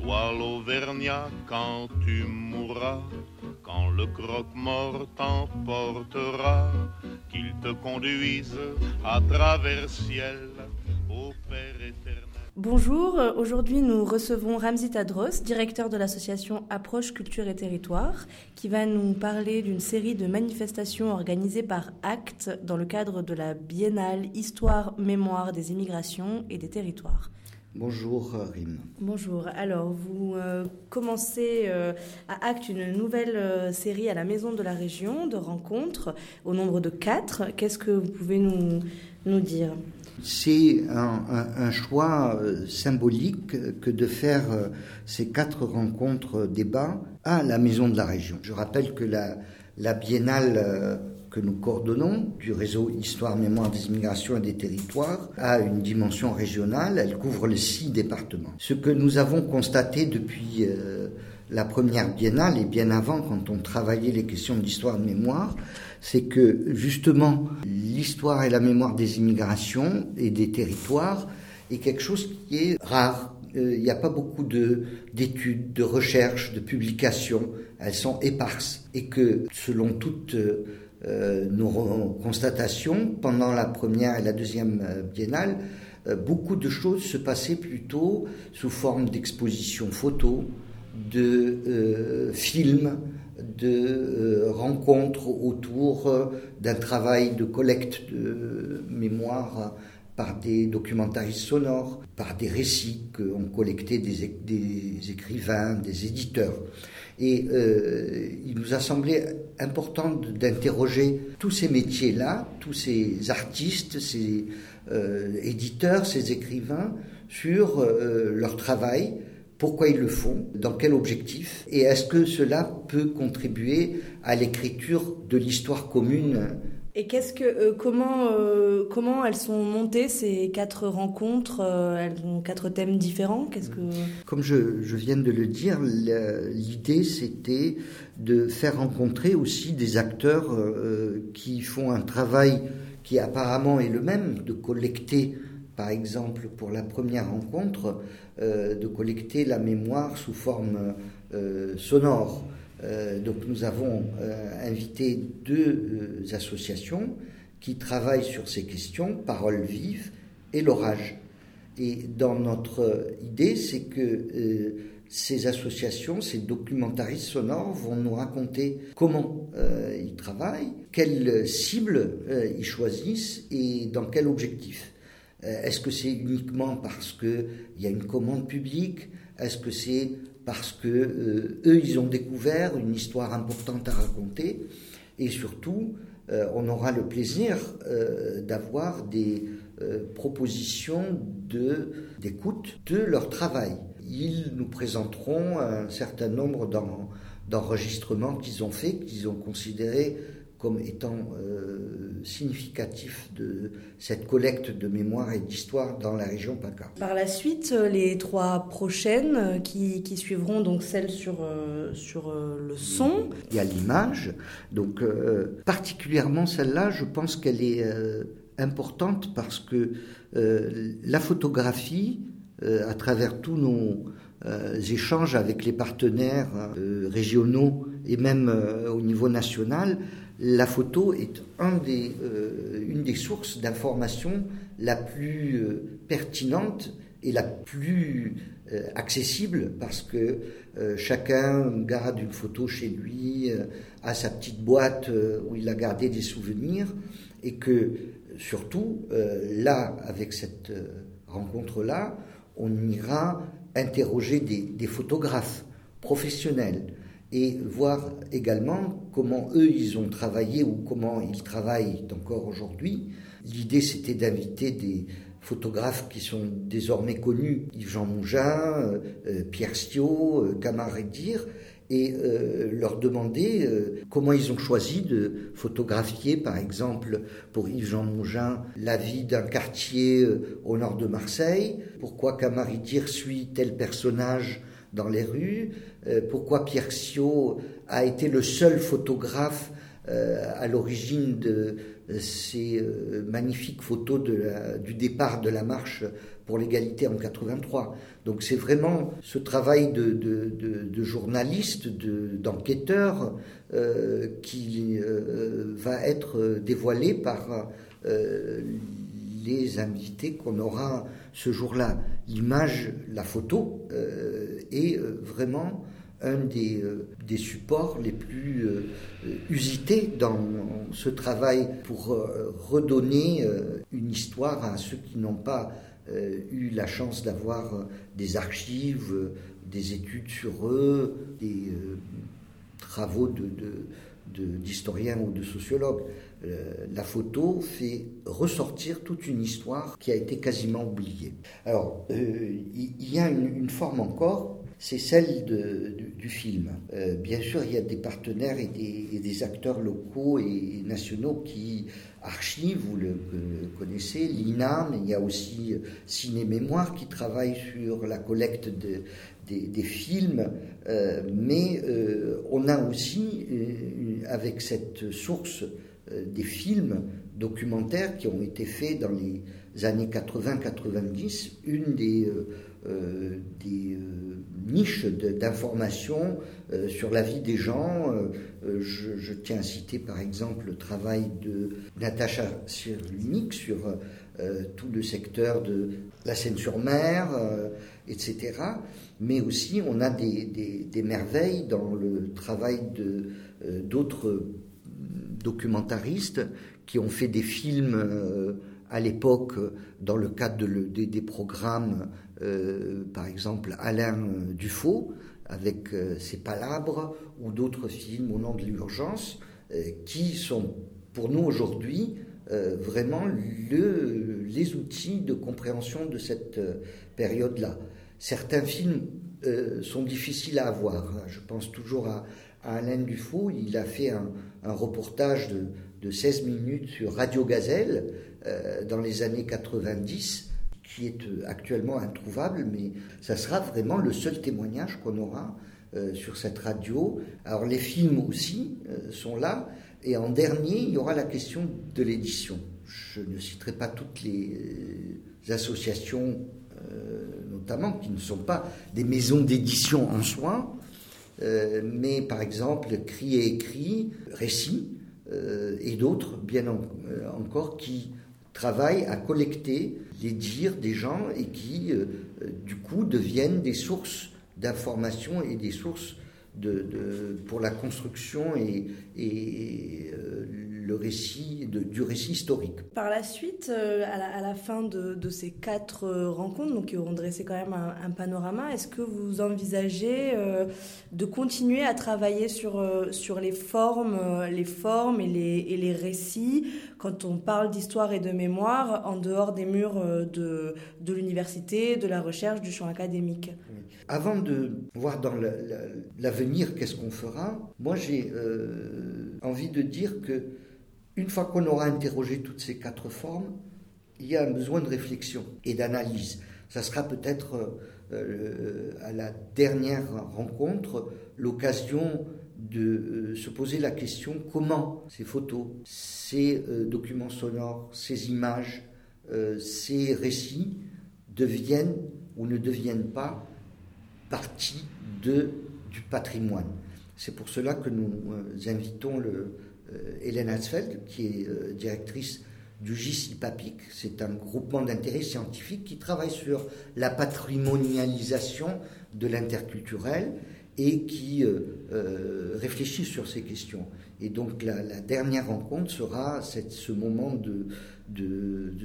Toi l'Auvergnat, quand tu mourras, quand le croque-mort t'emportera, qu'il te conduise à travers ciel au Père éternel. Bonjour, euh, aujourd'hui nous recevons Ramzi Tadros, directeur de l'association Approche Culture et Territoire, qui va nous parler d'une série de manifestations organisées par ACT dans le cadre de la biennale Histoire, Mémoire des immigrations et des territoires. Bonjour Rim. Bonjour, alors vous euh, commencez euh, à ACT une nouvelle euh, série à la Maison de la Région de rencontres au nombre de quatre. Qu'est-ce que vous pouvez nous, nous dire? C'est un, un- un choix euh, symbolique que de faire euh, ces quatre rencontres euh, débats à la Maison de la Région. Je rappelle que la, la biennale euh, que nous coordonnons du réseau Histoire, Mémoire des immigrations et des territoires a une dimension régionale, elle couvre les six départements. Ce que nous avons constaté depuis euh, la première biennale et bien avant quand on travaillait les questions d'histoire de mémoire, c'est que justement l'histoire et la mémoire des immigrations et des territoires est quelque chose qui est rare. Euh, Il n'y a pas beaucoup de- d'études, de, recherches, de publications. Elles sont éparses. Et que selon toutes euh, euh, nos re- constatations, pendant la première et la deuxième euh, biennale, euh, beaucoup de choses se passaient plutôt sous forme d'expositions photos, de euh, films, de euh, rencontres autour euh, d'un travail de collecte de mémoire euh, par des documentaristes sonores, par des récits qu'ont collectés des, écrivains, des éditeurs. Et euh, il nous a semblé important d'interroger tous ces métiers-là, tous ces artistes, ces euh, éditeurs, ces écrivains, sur euh, leur travail, pourquoi ils le font, dans quel objectif, et est-ce que cela peut contribuer à l'écriture de l'histoire commune Et euh, comment, euh, comment elles sont montées ces quatre rencontres euh, Elles ont quatre thèmes différents? Qu'est-ce que Comme je, viens de le dire, l'idée c'était de faire rencontrer aussi des acteurs qui font un travail qui apparemment est le même, de collecter, par exemple, pour la première rencontre, de collecter la mémoire sous forme sonore. Euh, donc nous avons euh, invité deux euh, associations qui travaillent sur ces questions, Parole vive et l'orage. Et dans notre idée, c'est que ces associations, ces documentaristes sonores vont nous raconter comment ils travaillent, quelles cibles ils choisissent et dans quel objectif. Est-ce que c'est uniquement parce qu'il y a une commande publique? Est-ce que c'est parce que euh, eux, ils ont découvert une histoire importante à raconter Et surtout, euh, on aura le plaisir euh, d'avoir des propositions d'écoute de, leur travail. Ils nous présenteront un certain nombre d'en- d'enregistrements qu'ils ont faits, qu'ils ont considérés comme étant euh, significatifs de cette collecte de mémoire et d'histoire dans la région PACA. Par la suite, euh, les trois prochaines euh, qui, qui suivront, donc celle sur, euh, sur euh, le son. Il y a l'image, donc particulièrement celle-là, je pense qu'elle est importante parce que la photographie, à travers tous nos échanges avec les partenaires régionaux et même au niveau national, la photo est euh, une des sources d'information la plus euh, pertinente et la plus euh, accessible parce que chacun garde une photo chez lui, a sa petite boîte où il a gardé des souvenirs et que surtout, là, avec cette rencontre-là, on ira interroger des, photographes professionnels et voir également comment eux ils ont travaillé ou comment ils travaillent encore aujourd'hui. L'idée c'était d'inviter des photographes qui sont désormais connus, Yves-Jean Mougin, euh, Pierre Stiot, euh, Edir, et euh, leur demander euh, comment ils ont choisi de photographier, par exemple, pour Yves-Jean Mougin, la vie d'un quartier euh, au nord de Marseille, pourquoi Camaridir suit tel personnage dans les rues, pourquoi Pierre a été le seul photographe à l'origine de ces magnifiques photos du départ de la marche pour l'égalité en 83. Donc c'est vraiment ce travail de, journaliste, d'enquêteur, euh, qui euh, va être dévoilé par euh, les invités qu'on aura ce jour-là. L'image, la photo est vraiment un des, des, supports les plus usités dans ce travail pour redonner une histoire à ceux qui n'ont pas euh, eu la chance d'avoir euh, des archives, euh, des études sur eux, des travaux de, ou de sociologues. la photo fait ressortir toute une histoire qui a été quasiment oubliée. Alors, il y, a une, forme encore, c'est celle du, film. bien sûr, il y a des partenaires et des acteurs locaux et nationaux qui Archives, vous le, connaissez, l'INA, mais il y a aussi euh, Ciné Mémoire qui travaille sur la collecte des, films, euh, mais euh, on a aussi, avec cette source des films documentaires qui ont été faits dans les années 80-90, une des, des niches d'information sur la vie des gens euh, je, tiens à citer par exemple le travail de Natacha Sirlunik sur euh, tout le secteur de la Seine-sur-Mer, euh, etc. Mais aussi, on a des, merveilles dans le travail d'autres documentaristes qui ont fait des films à l'époque dans le cadre des programmes, par exemple Alain Dufaux, avec euh, ses palabres ou d'autres films au nom de l'urgence euh, qui sont pour nous aujourd'hui euh, vraiment le, les outils de compréhension de cette période-là. Certains films sont difficiles à avoir. Je pense toujours à, Alain Dufaux. Il a fait un, reportage de, de, 16 minutes sur Radio Gazelle dans les années 90 qui est euh, actuellement introuvable, mais ça sera vraiment le seul témoignage qu'on aura euh, sur cette radio. Alors les films aussi euh, sont là, et en dernier, il y aura la question de l'édition. Je ne citerai pas toutes les associations, notamment, qui ne sont pas des maisons d'édition en soi, mais par exemple Cri et Écrit, Récit, et d'autres, bien encore, qui travaillent à collecter les dires des gens et qui, euh, euh, du coup, deviennent des sources d'information et des sources de, pour la construction et, euh, le récit du récit historique. Par la suite, euh, à, la, fin de, ces quatre euh, rencontres, donc qui auront dressé quand même un, panorama, est-ce que vous envisagez de continuer à travailler sur, sur les formes, les formes et les, et les récits quand on parle d'histoire et de mémoire en dehors des murs de, de l'université, de la recherche, du champ académique? Avant de voir dans l'avenir qu'est-ce qu'on fera, moi j'ai envie de dire que une fois qu'on aura interrogé toutes ces quatre formes, il y a un besoin de réflexion et d'analyse. Ça sera peut-être euh, à la dernière rencontre l'occasion de euh, se poser la question comment ces photos, ces euh, documents sonores, ces images, ces récits deviennent ou ne deviennent pas partie de, du patrimoine. C'est pour cela que nous invitons le, euh, Hélène Hatzfeld, qui est euh, directrice du GIS IPAPIC. C'est un groupement d'intérêt scientifique qui travaille sur la patrimonialisation de l'interculturel et qui euh, réfléchit sur ces questions. Et donc la, dernière rencontre sera ce moment de,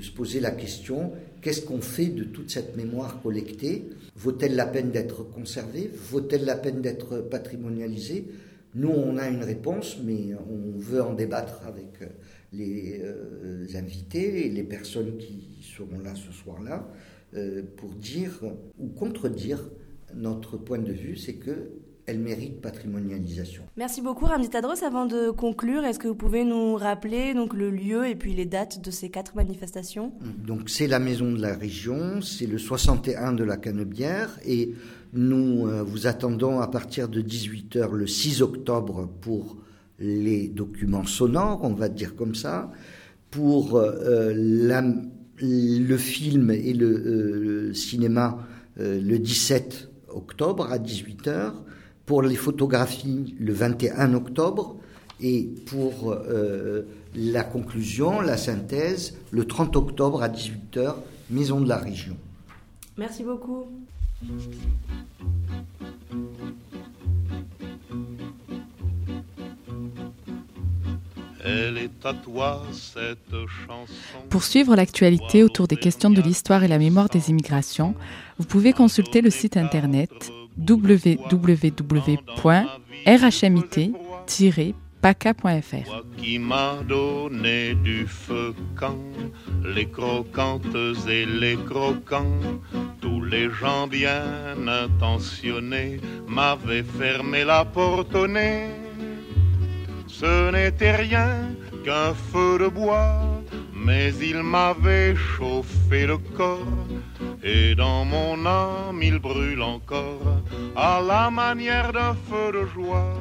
se poser la question qu'est-ce qu'on fait de toute cette mémoire collectée? Vaut-elle la peine d'être conservée? Vaut-elle la peine d'être patrimonialisée? Nous, on a une réponse, mais on veut en débattre avec les euh, invités et les personnes qui seront là ce soir-là euh, pour dire ou contredire notre point de vue, c'est que elle mérite patrimonialisation. Merci beaucoup Ramzi Tadros. Avant de conclure, est-ce que vous pouvez nous rappeler donc le lieu et puis les dates de ces quatre manifestations? Donc c'est la maison de la région, c'est le 61 de la Canebière et nous euh, vous attendons à partir de 18h le 6 octobre pour les documents sonores, on va dire comme ça, pour euh, le film et le, euh, cinéma le 17 octobre à 18h, pour les photographies le 21 octobre et pour euh, la conclusion, la synthèse, le 30 octobre à 18h, Maison de la Région. Merci beaucoup. Elle est à toi, cette chanson. Pour suivre l'actualité autour des questions de l'histoire et la mémoire des immigrations, vous pouvez consulter le site internet www.rhmit-paca.fr. Qui m'a donné du feu quand les croquantes et les croquants, tous les gens bien intentionnés m'avaient fermé la porte au nez. Ce n'était rien qu'un feu de bois, mais il m'avait chauffé le corps et dans mon âme il brûle encore à la manière d'un feu de joie.